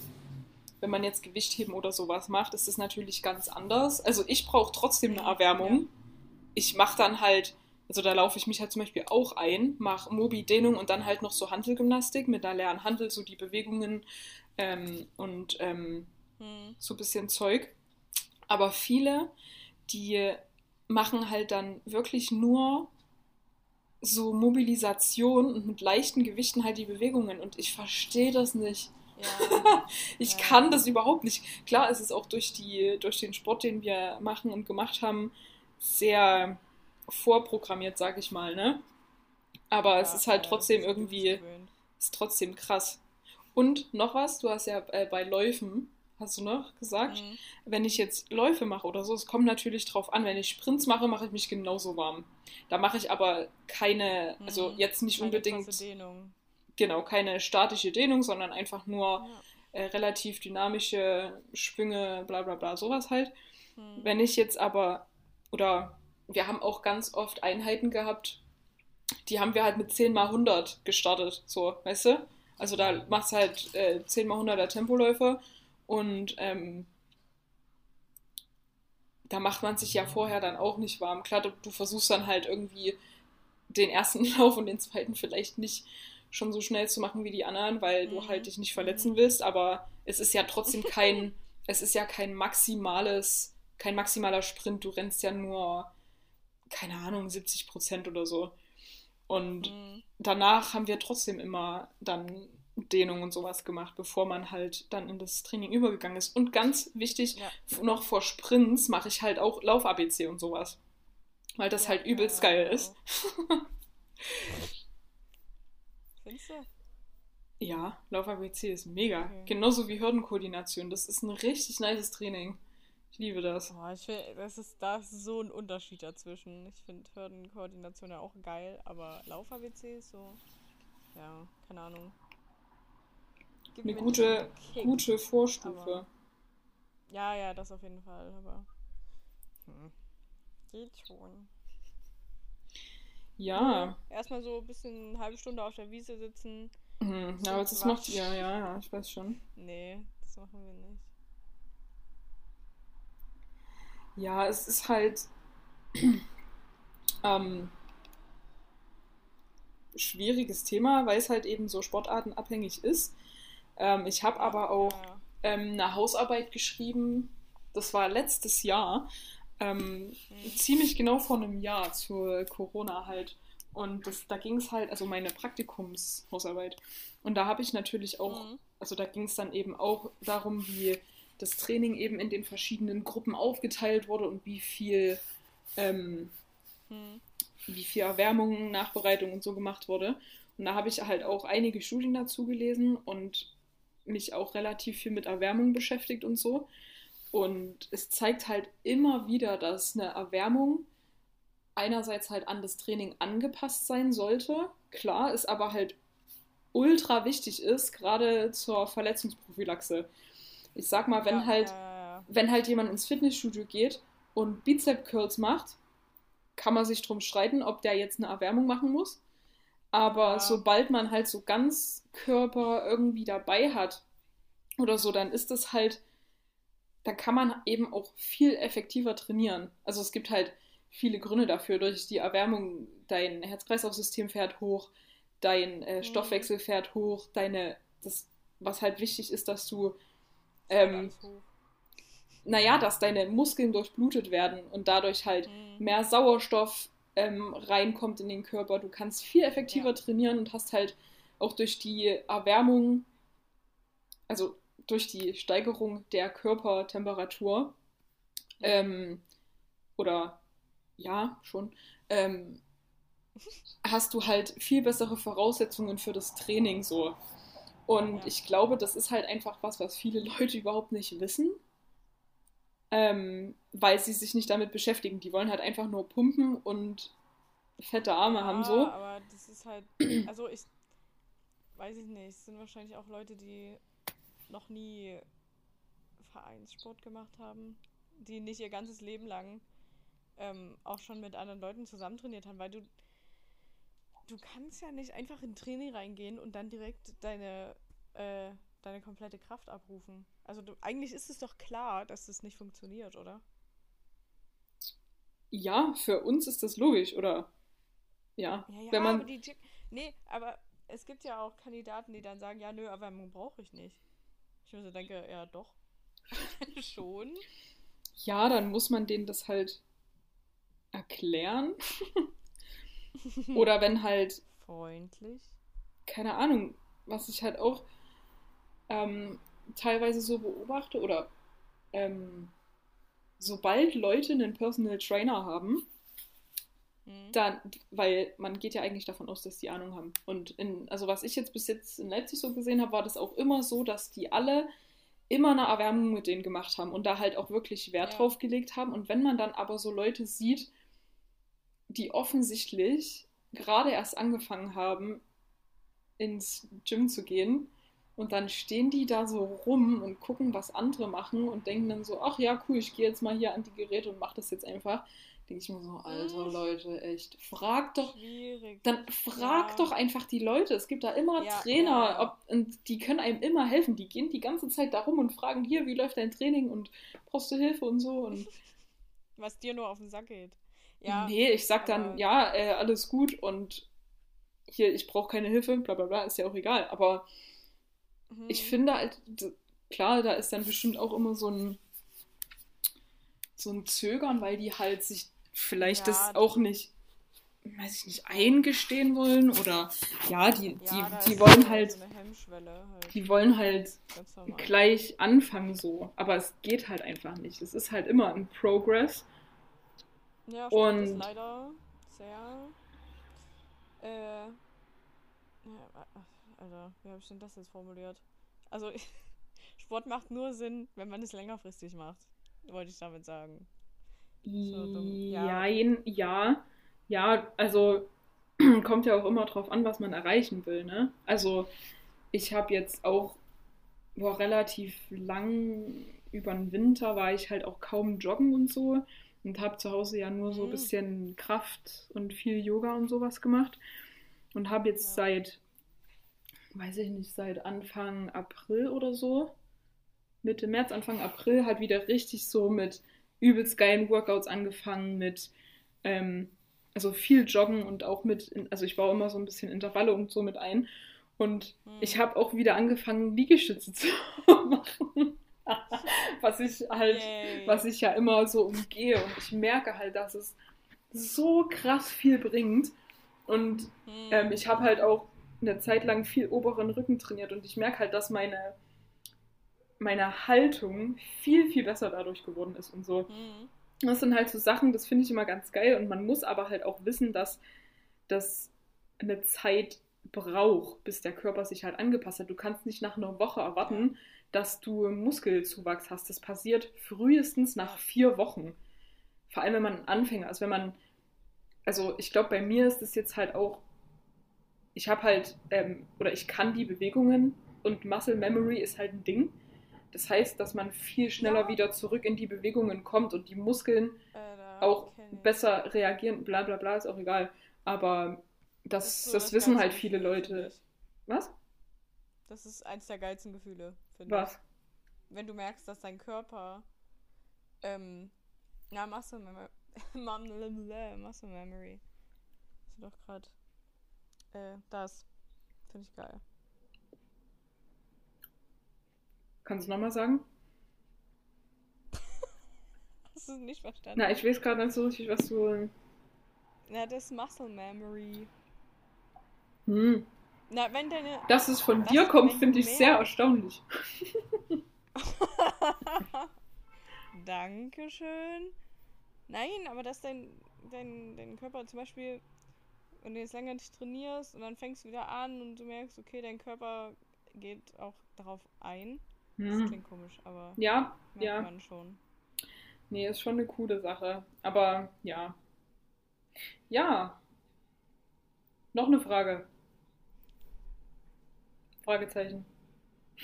wenn man jetzt Gewichtheben oder sowas macht, ist das natürlich ganz anders. Also ich brauche trotzdem eine Erwärmung. Ich mache dann halt also da laufe ich mich halt zum Beispiel auch ein, mache Mobi-Dehnung und dann halt noch so Handelgymnastik mit einer leeren Handel, so die Bewegungen ähm, und ähm, hm. so ein bisschen Zeug. Aber viele, die machen halt dann wirklich nur so Mobilisation und mit leichten Gewichten halt die Bewegungen und ich verstehe das nicht. Ja. ich ja. kann das überhaupt nicht. Klar ist es auch durch, die, durch den Sport, den wir machen und gemacht haben, sehr vorprogrammiert, sag ich mal, ne? Aber ja, es ist halt trotzdem ist irgendwie, ist trotzdem krass. Und noch was, du hast ja äh, bei Läufen, hast du noch gesagt, mhm. wenn ich jetzt Läufe mache oder so, es kommt natürlich drauf an, wenn ich Sprints mache, mache ich mich genauso warm. Da mache ich aber keine, also mhm. jetzt nicht keine unbedingt, Dehnung. genau, keine statische Dehnung, sondern einfach nur ja. äh, relativ dynamische Schwünge, bla bla bla, sowas halt. Mhm. Wenn ich jetzt aber, oder wir haben auch ganz oft Einheiten gehabt, die haben wir halt mit 10 mal 100 gestartet, so, weißt du? Also da machst du halt äh, 10 mal 100er Tempoläufe und ähm, da macht man sich ja vorher dann auch nicht warm. Klar, du, du, versuchst dann halt irgendwie den ersten Lauf und den zweiten vielleicht nicht schon so schnell zu machen wie die anderen, weil du halt mhm. dich nicht verletzen mhm. willst, aber es ist ja trotzdem kein, es ist ja kein maximales, kein maximaler Sprint. Du rennst ja nur keine Ahnung, 70 Prozent oder so. Und mhm. danach haben wir trotzdem immer dann Dehnung und sowas gemacht, bevor man halt dann in das Training übergegangen ist. Und ganz wichtig, ja. noch vor Sprints mache ich halt auch Lauf-ABC und sowas. Weil das ja, halt übelst ja, geil ist. Findest du? Ja, Lauf-ABC ist mega. Okay. Genauso wie Hürdenkoordination. Das ist ein richtig nices Training. Ich liebe das. Oh, ich find, das ist, da ist so ein Unterschied dazwischen. Ich finde Hürdenkoordination ja auch geil, aber Lauf-ABC ist so. Ja, keine Ahnung. gibt eine gute, Kick. gute Vorstufe. Aber- Ja, ja, das auf jeden Fall, aber. Hm. Geht schon. Ja. Erstmal so ein bisschen eine halbe Stunde auf der Wiese sitzen. Mhm. Ja, aber das macht ja, ja, ja, ich weiß schon. Nee, das machen wir nicht. Ja, es ist halt ähm, schwieriges Thema, weil es halt eben so sportartenabhängig ist. Ähm, ich habe aber auch ähm, eine Hausarbeit geschrieben, das war letztes Jahr, ähm, Mhm. ziemlich genau vor einem Jahr zur Corona halt. Und das, da ging es halt, also meine Praktikumshausarbeit. Und da habe ich natürlich auch, Mhm. also da ging es dann eben auch darum, wie das Training eben in den verschiedenen Gruppen aufgeteilt wurde und wie viel, ähm, Mhm. wie viel Erwärmung, Nachbereitung und so gemacht wurde. Und da habe ich halt auch einige Studien dazu gelesen und mich auch relativ viel mit Erwärmung beschäftigt und so. Und es zeigt halt immer wieder, dass eine Erwärmung einerseits halt an das Training angepasst sein sollte, klar, es aber halt ultra wichtig ist, gerade zur Verletzungsprophylaxe. Ich sag mal, wenn ja, halt Ja, wenn halt jemand ins Fitnessstudio geht und Bizep Curls macht, kann man sich drum streiten, ob der jetzt eine Erwärmung machen muss. Aber sobald man halt so ganz Körper irgendwie dabei hat oder so, dann ist das halt, da kann man eben auch viel effektiver trainieren. Also es gibt halt viele Gründe dafür. Durch die Erwärmung, dein Herz-Kreislauf-System fährt hoch, dein äh, Mhm. Stoffwechsel fährt hoch, deine, das, was halt wichtig ist, dass du ähm, naja, dass deine Muskeln durchblutet werden und dadurch halt Mhm. mehr Sauerstoff ähm, reinkommt in den Körper. Du kannst viel effektiver Ja. trainieren und hast halt auch durch die Erwärmung, also durch die Steigerung der Körpertemperatur, ähm, oder ja, schon, ähm, hast du halt viel bessere Voraussetzungen für das Training so. Und Ja. ich glaube, das ist halt einfach was, was viele Leute überhaupt nicht wissen, ähm, weil sie sich nicht damit beschäftigen. Die wollen halt einfach nur pumpen und fette Arme haben so. Ja, aber das ist halt, also ich weiß ich nicht, es sind wahrscheinlich auch Leute, die noch nie Vereinssport gemacht haben, die nicht ihr ganzes Leben lang ähm, auch schon mit anderen Leuten zusammen trainiert haben, weil du du kannst ja nicht einfach in Training reingehen und dann direkt deine äh, deine komplette Kraft abrufen. Also du, eigentlich ist es doch klar, dass das nicht funktioniert, oder? Ja, für uns ist das logisch, oder? Ja, Ja, ja, wenn man aber die Nee, aber es gibt ja auch Kandidaten, die dann sagen, ja, nö, Erwärmung brauche ich nicht. Ich mir so denke, ja, doch. Schon. Ja, dann muss man denen das halt erklären. Oder wenn halt, Freundlich. keine Ahnung, was ich halt auch ähm, teilweise so beobachte oder ähm, sobald Leute einen Personal Trainer haben, Mhm. dann, weil man geht ja eigentlich davon aus, dass die Ahnung haben. Und in, also was ich jetzt bis jetzt in Leipzig so gesehen habe, war das auch immer so, dass die alle immer eine Erwärmung mit denen gemacht haben und da halt auch wirklich Wert Ja. drauf gelegt haben. Und wenn man dann aber so Leute sieht, die offensichtlich gerade erst angefangen haben, ins Gym zu gehen, und dann stehen die da so rum und gucken, was andere machen und denken dann so, ach ja, cool, ich gehe jetzt mal hier an die Geräte und mache das jetzt einfach. Denke ich mir so, alter Mhm. Leute, echt, frag doch, Schwierig. dann frag Ja. doch einfach die Leute. Es gibt da immer Ja, Trainer ja. Ob, und die können einem immer helfen. Die gehen die ganze Zeit da rum und fragen, hier, wie läuft dein Training und brauchst du Hilfe und so. Und Was dir nur auf den Sack geht. Ja. nee, ich sag dann, ja, äh, alles gut und hier, ich brauche keine Hilfe, bla bla bla, ist ja auch egal. Aber Mhm. ich finde halt, klar, da ist dann bestimmt auch immer so ein, so ein Zögern, weil die halt sich vielleicht Ja, das auch nicht, weiß ich nicht, eingestehen wollen oder ja, die, Ja, die, die wollen so halt, So halt. die wollen halt gleich anfangen so, aber es geht halt einfach nicht. Es ist halt immer ein Progress. Ja, Sport Und- ist leider sehr. Äh. Ja, Alter, wie habe ich denn das jetzt formuliert? Also, Sport macht nur Sinn, wenn man es längerfristig macht. Wollte ich damit sagen. So. Ja. Jein, ja, ja, also kommt ja auch immer drauf an, was man erreichen will, ne? Also ich habe jetzt auch boah, relativ lang über den Winter war ich halt auch kaum joggen und so und habe zu Hause ja nur so ein Mhm. bisschen Kraft und viel Yoga und sowas gemacht und habe jetzt Ja. seit, weiß ich nicht, seit Anfang April oder so, Mitte März, Anfang April halt wieder richtig so mit übelst geilen Workouts angefangen, mit ähm, also viel Joggen und auch mit, also ich baue immer so ein bisschen Intervalle und so mit ein. Und Hm. ich habe auch wieder angefangen, Liegestütze zu machen. was ich halt, Yay. was ich ja immer so umgehe. Und ich merke halt, dass es so krass viel bringt. Und Hm. ähm, ich habe halt auch eine Zeit lang viel oberen Rücken trainiert und ich merke halt, dass meine, meine Haltung viel, viel besser dadurch geworden ist und so. Hm. Das sind halt so Sachen, das finde ich immer ganz geil und man muss aber halt auch wissen, dass das eine Zeit braucht, bis der Körper sich halt angepasst hat. Du kannst nicht nach einer Woche erwarten, dass du Muskelzuwachs hast. Das passiert frühestens nach vier Wochen. Vor allem, wenn man ein Anfänger ist. Wenn man, also ich glaube, bei mir ist es jetzt halt auch, ich habe halt, ähm, oder ich kann die Bewegungen und Muscle Memory ist halt ein Ding. Das heißt, dass man viel schneller wieder zurück in die Bewegungen kommt und die Muskeln Äh, auch besser reagieren, bla bla bla, ist auch egal. Aber das, ist so das, wissen halt viele Leute. Was? Das ist eins der geilsten Gefühle, finde Was? ich. Wenn du merkst, dass dein Körper ähm, na, Muscle Memory Muscle Memory. Ist doch gerade äh, das finde ich geil. Kannst du nochmal sagen? Hast du es nicht verstanden? Na, ich weiß gerade nicht so richtig, was du. Na, das ist Muscle Memory. Hm. Na, wenn deine Dass es von dir kommt, finde ich sehr erstaunlich. Dankeschön. Nein, aber dass dein, dein, dein Körper zum Beispiel, wenn du jetzt länger nicht trainierst und dann fängst du wieder an und du merkst, okay, dein Körper geht auch darauf ein. Das Hm. klingt komisch, aber Ja, merkt ja. man schon. Nee, ist schon eine coole Sache. Aber ja. Ja. Noch eine Frage. Fragezeichen.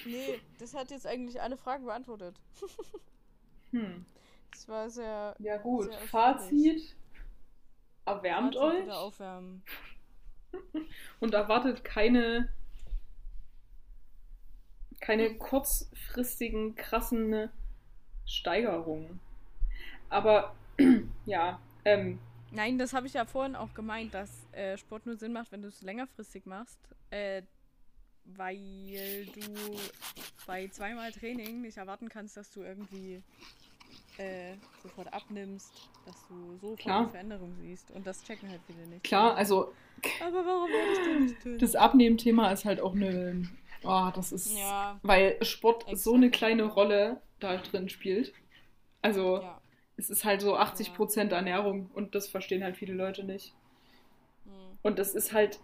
Nee, das hat jetzt eigentlich alle Fragen beantwortet. Hm. Das war sehr. Ja, gut. Sehr. Fazit. Erwärmt Fazit euch aufwärmen. und erwartet keine, keine kurzfristigen, krassen Steigerungen. Aber ja, ähm, Nein, das habe ich ja vorhin auch gemeint, dass äh, Sport nur Sinn macht, wenn du es längerfristig machst. Äh, weil du bei zweimal Training nicht erwarten kannst, dass du irgendwie äh, sofort abnimmst, dass du sofort Klar. eine Veränderung siehst. Und das checken halt viele nicht. klar, also Aber warum werde ich denn nicht tun? das Abnehmen-Thema ist halt auch eine. Oh, das ist. Ja. Weil Sport so eine kleine. Rolle da drin spielt. Also, Ja. es ist halt so 80% Ja. Ernährung und das verstehen halt viele Leute nicht. Hm. Und das ist halt,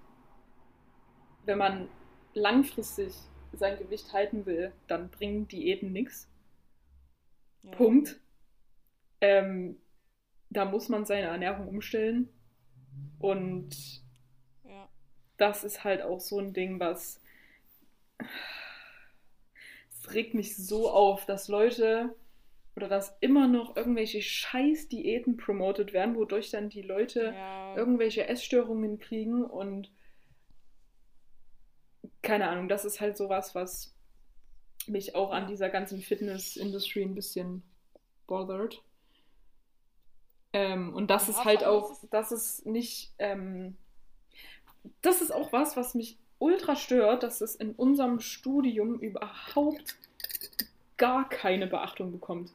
wenn man langfristig sein Gewicht halten will, dann bringen Diäten nichts. ja. Punkt. Ähm, da muss man seine Ernährung umstellen. Und Ja. das ist halt auch so ein Ding, was. Es regt mich so auf, dass Leute oder dass immer noch irgendwelche Scheiß-Diäten promotet werden, wodurch dann die Leute ja. irgendwelche Essstörungen kriegen und keine Ahnung, das ist halt sowas, was mich auch an dieser ganzen Fitness-Industry ein bisschen bothert. Ähm, und das Ja, ist halt auch, ist das ist nicht, ähm, das ist auch was, was mich ultra stört, dass es in unserem Studium überhaupt gar keine Beachtung bekommt.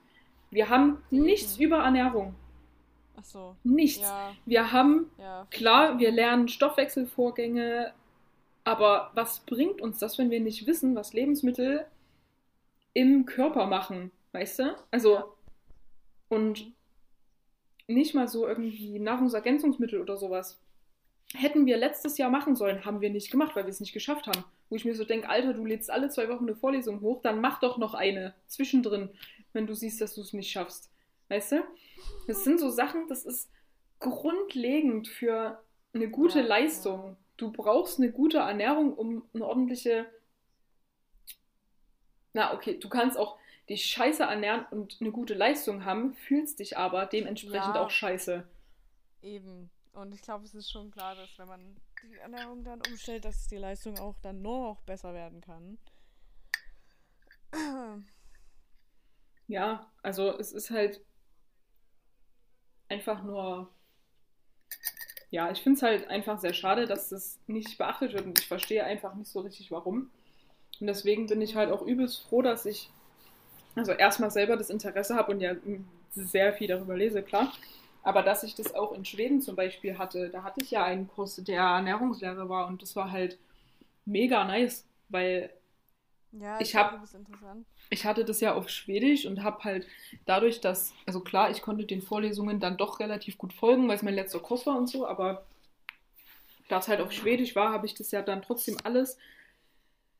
Wir haben nichts Mhm. über Ernährung. Ach so. Nichts. Ja, Wir haben ja. Klar, wir lernen Stoffwechselvorgänge, aber was bringt uns das, wenn wir nicht wissen, was Lebensmittel im Körper machen, weißt du? Also, Ja. und nicht mal so irgendwie Nahrungsergänzungsmittel oder sowas. Hätten wir letztes Jahr machen sollen, haben wir nicht gemacht, weil wir es nicht geschafft haben. Wo ich mir so denke, Alter, du lädst alle zwei Wochen eine Vorlesung hoch, dann mach doch noch eine zwischendrin, wenn du siehst, dass du es nicht schaffst. Weißt du? Das sind so Sachen, das ist grundlegend für eine gute Ja, Leistung. Du brauchst eine gute Ernährung, um eine ordentliche na okay, du kannst auch dich scheiße ernähren und eine gute Leistung haben, fühlst dich aber dementsprechend Ja. auch scheiße. Eben. Und ich glaube, es ist schon klar, dass wenn man die Ernährung dann umstellt, dass die Leistung auch dann noch besser werden kann. Ja, also es ist halt einfach nur. Ja, ich finde es halt einfach sehr schade, dass das nicht beachtet wird und ich verstehe einfach nicht so richtig warum. Und deswegen bin ich halt auch übelst froh, dass ich also erstmal selber das Interesse habe und ja sehr viel darüber lese, klar. Aber dass ich das auch in Schweden zum Beispiel hatte, da hatte ich ja einen Kurs, der Ernährungslehre war und das war halt mega nice, weil Ja, Ich ich, glaube, hab- das ist interessant. ich hatte das ja auf Schwedisch und habe halt dadurch, dass, also klar, ich konnte den Vorlesungen dann doch relativ gut folgen, weil es mein letzter Kurs war und so, aber da es halt auf Schwedisch war, habe ich das ja dann trotzdem alles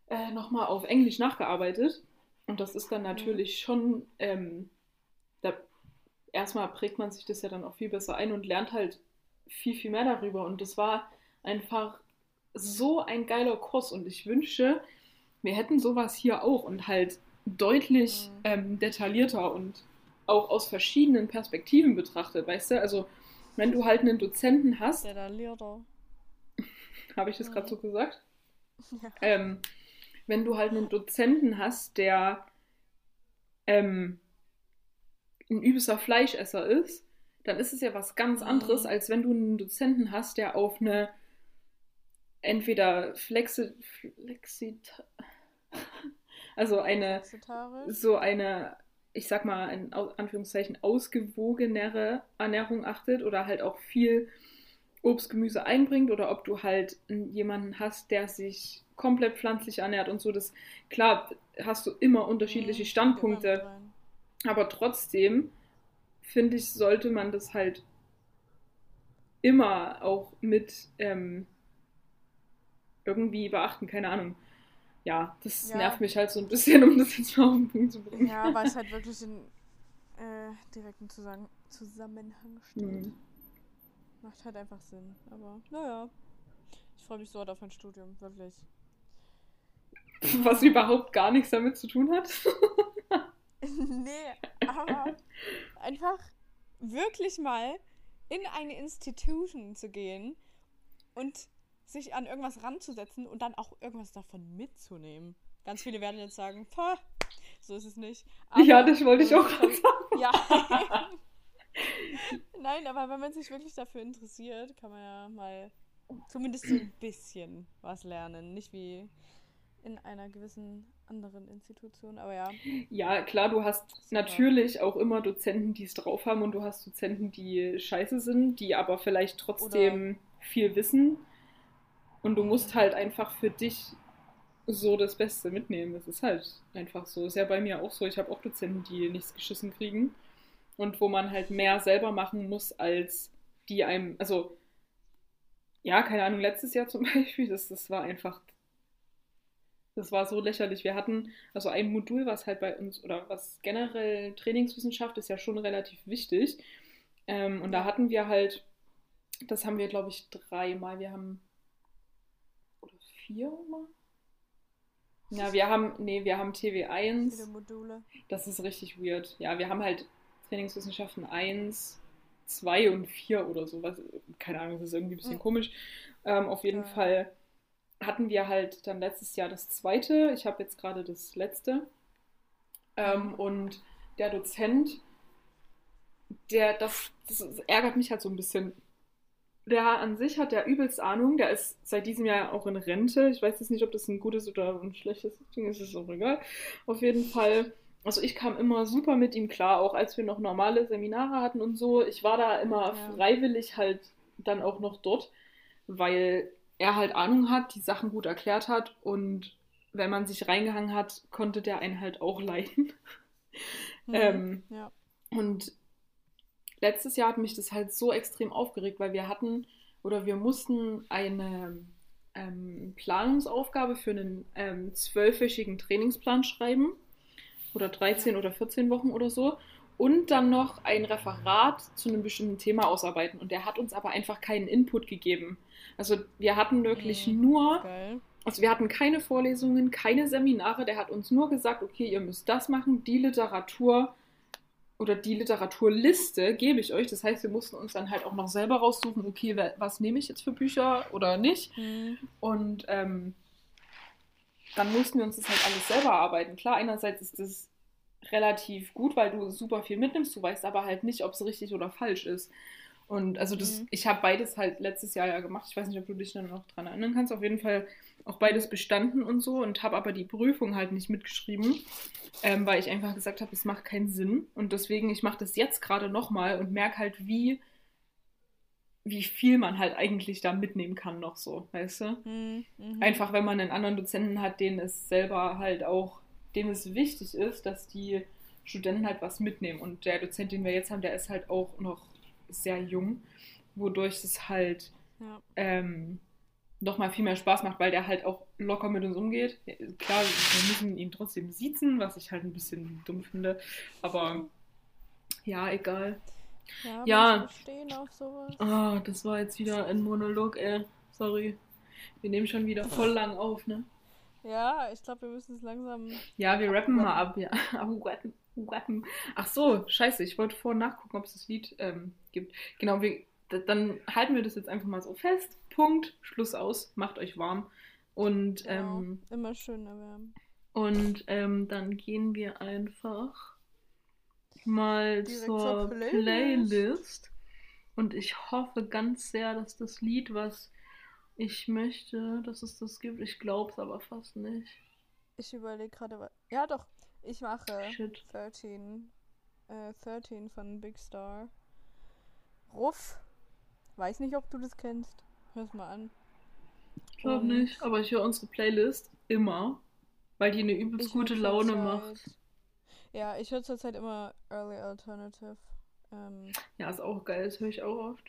äh, nochmal auf Englisch nachgearbeitet. Und das ist dann natürlich schon, ähm, da erstmal prägt man sich das ja dann auch viel besser ein und lernt halt viel, viel mehr darüber. Und das war einfach so ein geiler Kurs und ich wünsche, wir hätten sowas hier auch und halt deutlich Mhm. ähm, detaillierter und auch aus verschiedenen Perspektiven betrachtet, weißt du? Also, wenn du halt einen Dozenten hast, Lehrer. habe ich das gerade Mhm. so gesagt? Ja. Ähm, wenn du halt einen Dozenten hast, der ähm, ein übelster Fleischesser ist, dann ist es ja was ganz Mhm. anderes, als wenn du einen Dozenten hast, der auf eine entweder Flexi, Flexit, also eine so eine, ich sag mal, in Anführungszeichen ausgewogenere Ernährung achtet oder halt auch viel Obst, Gemüse einbringt oder ob du halt jemanden hast, der sich komplett pflanzlich ernährt und so. Das klar hast du immer unterschiedliche Mhm, Standpunkte, aber trotzdem finde ich, sollte man das halt immer auch mit ähm, irgendwie beachten, keine Ahnung. Ja, das Ja. nervt mich halt so ein bisschen, um das jetzt mal auf den Punkt zu bringen. Ja, weil es halt wirklich in äh, direkten Zusammen Zusammenhang steht. Mhm. Macht halt einfach Sinn. Aber naja. Ich freue mich so auf mein Studium, wirklich. Was überhaupt gar nichts damit zu tun hat. nee, aber einfach wirklich mal in eine Institution zu gehen und sich an irgendwas ranzusetzen und dann auch irgendwas davon mitzunehmen. Ganz viele werden jetzt sagen, Pah, so ist es nicht. ja, das wollte ich auch gerade sagen. Ja. Nein, aber wenn man sich wirklich dafür interessiert, kann man ja mal zumindest so ein bisschen was lernen. Nicht wie in einer gewissen anderen Institution, aber ja. Ja, klar, du hast natürlich auch immer Dozenten, die es drauf haben und du hast Dozenten, die scheiße sind, die aber vielleicht trotzdem viel wissen. Und du musst halt einfach für dich so das Beste mitnehmen. Das ist halt einfach so. Ist ja bei mir auch so. Ich habe auch Dozenten, die nichts geschissen kriegen. Und wo man halt mehr selber machen muss, als die einem, also, ja, keine Ahnung, letztes Jahr zum Beispiel, das, das war einfach, das war so lächerlich. Wir hatten also ein Modul, was halt bei uns, oder was generell Trainingswissenschaft ist ja schon relativ wichtig. Ähm, und da hatten wir halt, das haben wir, glaube ich, dreimal, wir haben, oder viermal? Ja, wir haben, nee, wir haben Viele TV1, Module. das ist richtig weird. Ja, wir haben halt Trainingswissenschaften 1, 2 und 4 oder so. Was, keine Ahnung, das ist irgendwie ein bisschen Mhm. komisch. Ähm, auf jeden Ja. Fall hatten wir halt dann letztes Jahr das zweite. Ich habe jetzt gerade das letzte. Ähm, Mhm. und der Dozent, der, das, das ärgert mich halt so ein bisschen. Der an sich hat der übelst Ahnung. Der ist seit diesem Jahr auch in Rente. Ich weiß jetzt nicht, ob das ein gutes oder ein schlechtes Ding ist. Ist auch egal. Auf jeden Fall. Also ich kam immer super mit ihm klar, auch als wir noch normale Seminare hatten und so. Ich war da immer Ja. freiwillig halt dann auch noch dort, weil er halt Ahnung hat, die Sachen gut erklärt hat und wenn man sich reingehangen hat, konnte der einen halt auch leiden. Mhm. Ähm, ja. und letztes Jahr hat mich das halt so extrem aufgeregt, weil wir hatten oder wir mussten eine ähm, Planungsaufgabe für einen ähm, zwölfwöchigen Trainingsplan schreiben oder 13 oder 14 Wochen oder so und dann noch ein Referat zu einem bestimmten Thema ausarbeiten und der hat uns aber einfach keinen Input gegeben. Also wir hatten wirklich Mhm. nur Geil. Also wir hatten keine Vorlesungen, keine Seminare. Der hat uns nur gesagt, okay, ihr müsst das machen, die Literatur oder die Literaturliste gebe ich euch. Das heißt, wir mussten uns dann halt auch noch selber raussuchen, okay, was nehme ich jetzt für Bücher oder nicht. Hm. Und ähm, dann mussten wir uns das halt alles selber arbeiten. Klar, einerseits ist das relativ gut, weil du super viel mitnimmst, du weißt aber halt nicht, ob es richtig oder falsch ist. Und also das, Mhm. ich habe beides halt letztes Jahr ja gemacht. Ich weiß nicht, ob du dich dann noch dran erinnern kannst. Auf jeden Fall auch beides bestanden und so und habe aber die Prüfung halt nicht mitgeschrieben, ähm, weil ich einfach gesagt habe, es macht keinen Sinn. Und deswegen, ich mache das jetzt gerade nochmal und merke halt, wie, wie viel man halt eigentlich da mitnehmen kann noch so, weißt du? Hm. Mhm. Einfach, wenn man einen anderen Dozenten hat, den es selber halt auch, dem es wichtig ist, dass die Studenten halt was mitnehmen. Und der Dozent, den wir jetzt haben, der ist halt auch noch sehr jung, wodurch es halt Ja. ähm, nochmal viel mehr Spaß macht, weil der halt auch locker mit uns umgeht. Klar, wir müssen ihn trotzdem siezen, was ich halt ein bisschen dumm finde, aber ja, egal. Ja, Ja. stehen auf sowas. Ah, das war jetzt wieder ein Monolog, ey. Sorry. Wir nehmen schon wieder voll lang auf, ne? Ja, ich glaube, wir müssen es langsam. Ja, wir rappen mal ab, ja. Rappen. Ach so, scheiße, ich wollte vorher nachgucken, ob es das Lied ähm, gibt. Genau, wir, dann halten wir das jetzt einfach mal so fest. Punkt, Schluss aus, macht euch warm. Und, Genau, ähm, immer schön erwärmen. und ähm, dann gehen wir einfach mal Direkt zur Playlist. Playlist. Und ich hoffe ganz sehr, dass das Lied, was ich möchte, dass es das gibt. Ich glaube es aber fast nicht. Ich überlege gerade. Ja, doch. Ich mache Shit. 13. Äh, 13 von Big Star. Ruff. Weiß nicht, ob du das kennst. Hör's mal an. Ich glaube nicht, aber ich höre unsere Playlist immer, weil die eine übelst ich gute Laune zurzeit- macht. Ja, ich höre zurzeit immer Early Alternative. Ähm, Ja, ist auch geil, das höre ich auch oft.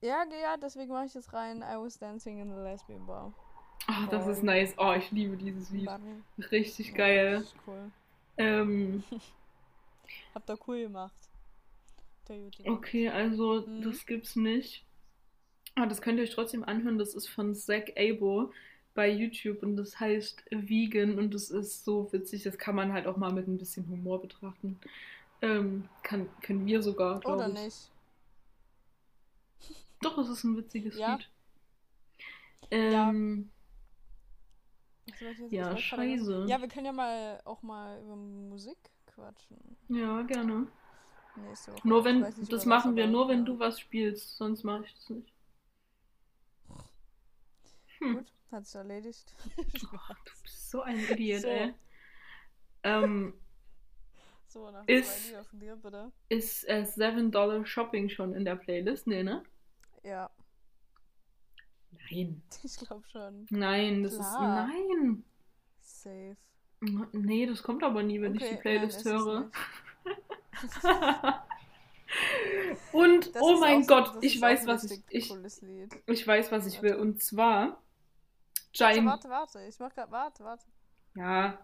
ja, ja, deswegen mache ich das rein. I was dancing in the lesbian bar. Ah, das ist nice. Oh, ich liebe dieses Lied. Bar. Richtig Ja, geil. das ist cool. Ähm, Habt ihr cool gemacht. Der okay, also Mhm. das gibt's nicht. Ah, das könnt ihr euch trotzdem anhören. Das ist von Zach Abo bei YouTube und das heißt Vegan und das ist so witzig. Das kann man halt auch mal mit ein bisschen Humor betrachten. Ähm, kann, können wir sogar, Oder ich. nicht? Doch, es ist ein witziges Ja. Lied. Ähm, ich jetzt- Ja, scheiße. Ja, wir können ja mal auch mal über Musik quatschen. ja, gerne. Nächste Woche. Nur wenn, nicht, das machen wir nur, wenn du was spielst, sonst mache ich das nicht. Hm. Gut, hat sich erledigt. Oh, du bist so ein Idiot, So. ey. Ähm, so, nach Ist- von dir, bitte. ist äh, 7 Dollar Shopping schon in der Playlist? Nee, ne? Ja, Nein. ich glaube schon. Nein, das ist. Klar. Nein. Safe. Nee, das kommt aber nie, wenn ich die Okay, Playlist nein, ist höre. Und, Das oh mein so- Gott, ich weiß, was ich, ich. Ich weiß, was ich will. Warte. Und zwar. Warte, Giant. warte, warte. Ich mach grad, warte, warte. Ja,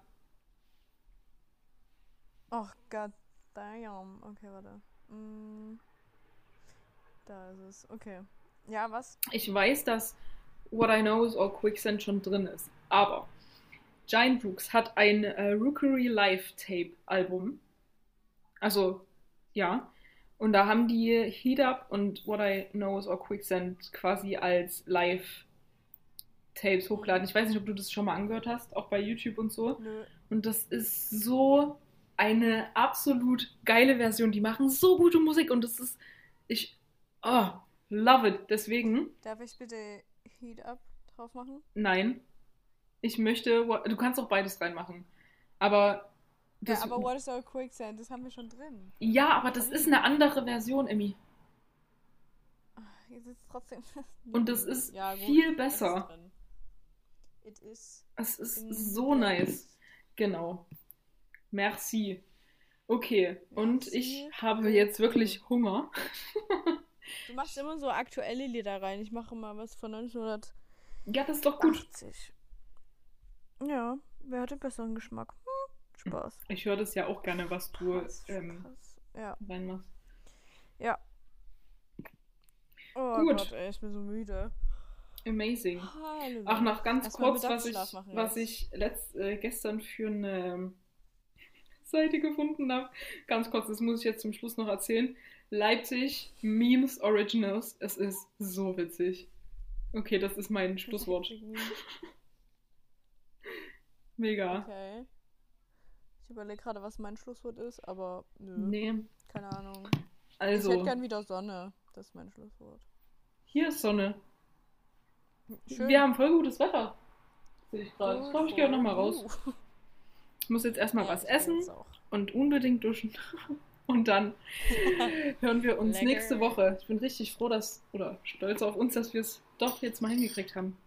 Oh Gott, damn. Okay, warte. Mm, da ist es. Okay. Ja, was? ich weiß, dass What I Know is All Quicksand schon drin ist. Aber Giant Brooks hat ein äh, Rookery Live Tape Album. Also, ja. Und da haben die Heat Up und What I Know is All Quicksand quasi als Live Tapes hochgeladen. Ich weiß nicht, ob du das schon mal angehört hast, auch bei YouTube und so. Nö. Und das ist so eine absolut geile Version. Die machen so gute Musik und das ist. Ich. Oh, love it. Deswegen, Darf ich bitte Heat Up drauf machen? nein. Ich möchte. Du kannst auch beides reinmachen. Aber. Das, ja, aber What is Our Quicksand? Das haben wir schon drin. ja, aber das ist eine andere Version, Emmy. Ah, Jetzt ist trotzdem. Und das ist Ja, gut, viel es ist besser. It is. Es ist so nice. Genau. Merci. Okay, und Merci ich habe jetzt wirklich Hunger. Du machst immer so aktuelle Lieder rein. Ich mache mal was von 1980. Ja, das ist doch gut. Ja, wer hat den besseren Geschmack? Spaß. Ich höre das ja auch gerne, was du Spaß, ähm, Spaß. Ja. reinmachst. Oh Gut. Gott, ey, ich bin so müde. Amazing. Halleluja. Ach, noch ganz Erstmal kurz, was ich, was ich letzt, äh, gestern für eine Seite gefunden habe. Ganz kurz, das muss ich jetzt zum Schluss noch erzählen. Leipzig Memes Originals. Es ist so witzig. Okay, das ist mein Schlusswort. Mega. Okay. Ich überlege gerade, was mein Schlusswort ist, aber nö. Nee, Keine Ahnung. Ich hätte also, gern wieder Sonne. Das ist mein Schlusswort. hier ist Sonne. Schön. Wir haben voll gutes Wetter. Sehe ich gerade. Ich glaube, ich gehe auch nochmal raus. uh. Ich muss jetzt erstmal Ja, was essen und unbedingt duschen. Und dann hören wir uns Lecker. nächste Woche. Ich bin richtig froh, dass, oder stolz auf uns, dass wir es doch jetzt mal hingekriegt haben.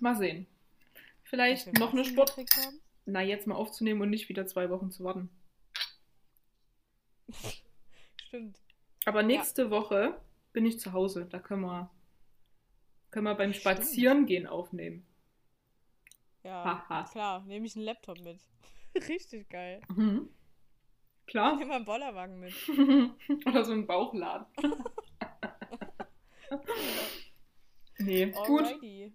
Mal sehen. Vielleicht noch eine Sport. haben? Na, jetzt mal aufzunehmen und nicht wieder zwei Wochen zu warten. Stimmt. Aber nächste Woche bin ich zu Hause. Da können wir, können wir beim. Spazierengehen aufnehmen. Ja, klar. Nehme ich einen Laptop mit. Richtig geil. Mhm. Klar. Nimm mal einen Bollerwagen mit. Oder so ein Bauchladen. nee, gut. Alrighty.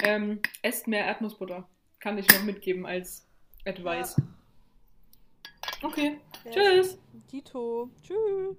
Ähm, esst mehr Erdnussbutter. Kann ich noch mitgeben als Advice. Okay, Ja. tschüss. Dito. Tschüss.